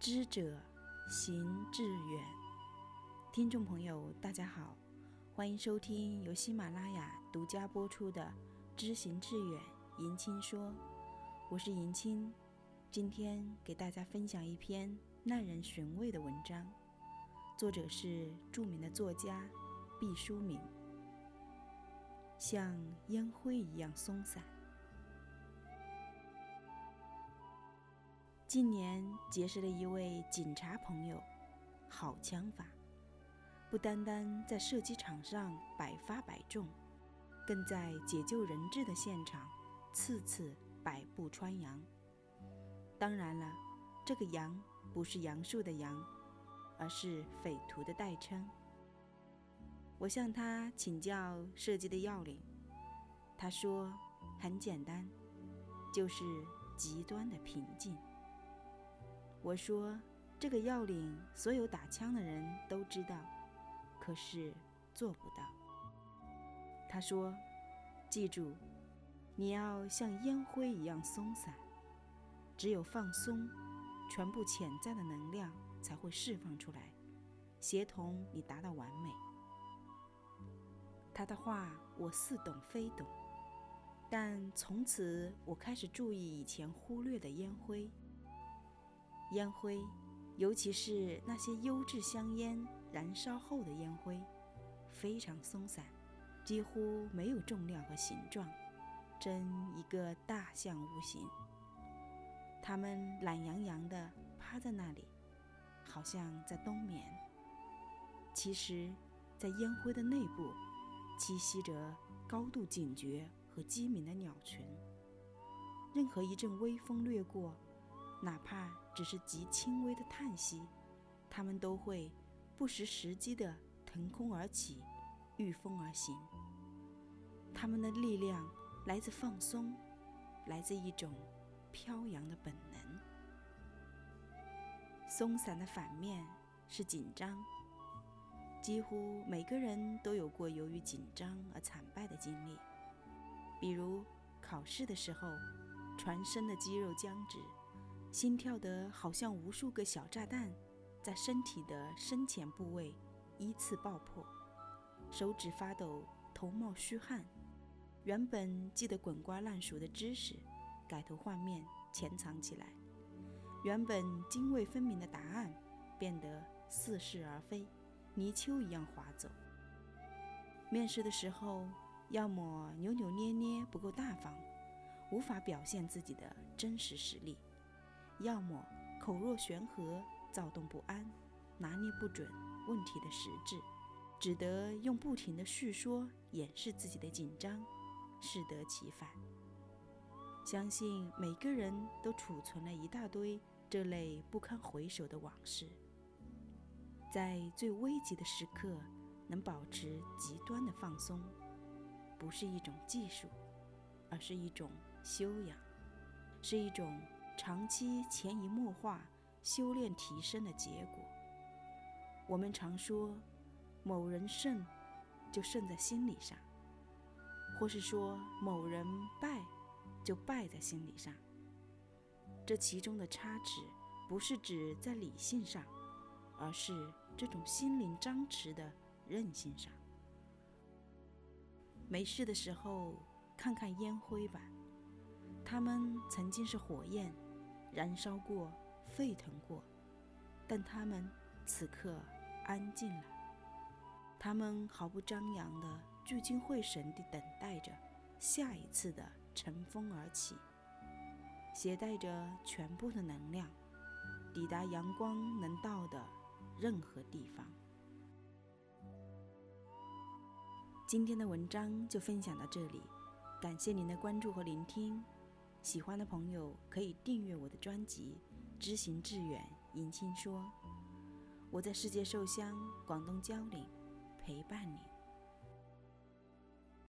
知者行志远。听众朋友，大家好，欢迎收听由喜马拉雅独家播出的《知行志远》，迎青说，我是迎青，今天给大家分享一篇耐人寻味的文章，作者是著名的作家毕淑敏。像烟灰一样松散。今年结识了一位警察朋友，好枪法，不单单在射击场上百发百中，更在解救人质的现场次次百步穿杨。当然了，这个“杨”不是杨树的“杨”，而是匪徒的代称。我向他请教射击的要领，他说很简单，就是极端的平静。我说：“这个要领，所有打枪的人都知道，可是做不到。”他说：“记住，你要像烟灰一样松散，只有放松，全部潜在的能量才会释放出来，协同你达到完美。”他的话我似懂非懂，但从此我开始注意以前忽略的烟灰。烟灰，尤其是那些优质香烟燃烧后的烟灰，非常松散，几乎没有重量和形状，真一个大象无形。它们懒洋洋地趴在那里，好像在冬眠。其实，在烟灰的内部，栖息着高度警觉和机敏的鸟群。任何一阵微风掠过。哪怕只是极轻微的叹息，他们都会不失时机地腾空而起，御风而行。他们的力量来自放松，来自一种飘扬的本能。松散的反面是紧张。几乎每个人都有过由于紧张而惨败的经历，比如考试的时候，全身的肌肉僵直。心跳得好像无数个小炸弹，在身体的深浅部位依次爆破，手指发抖，头冒虚汗。原本记得滚瓜烂熟的知识，改头换面，潜藏起来；原本泾渭分明的答案，变得似是而非，泥鳅一样滑走。面试的时候，要么扭扭捏捏不够大方，无法表现自己的真实实力。要么口若悬河，躁动不安，拿捏不准问题的实质，只得用不停的叙说掩饰自己的紧张，适得其反。相信每个人都储存了一大堆这类不堪回首的往事。在最危急的时刻，能保持极端的放松，不是一种技术，而是一种修养，是一种。长期潜移默化修炼提升的结果。我们常说，某人胜，就胜在心理上；或是说某人败，就败在心理上。这其中的差池，不是指在理性上，而是这种心灵张弛的韧性上。没事的时候，看看烟灰吧，它们曾经是火焰。燃烧过，沸腾过，但他们此刻安静了。他们毫不张扬地聚精会神地等待着下一次的乘风而起，携带着全部的能量，抵达阳光能到的任何地方。今天的文章就分享到这里，感谢您的关注和聆听。喜欢的朋友可以订阅我的专辑《知行致远》，迎亲说，我在世界寿乡广东蕉岭陪伴你。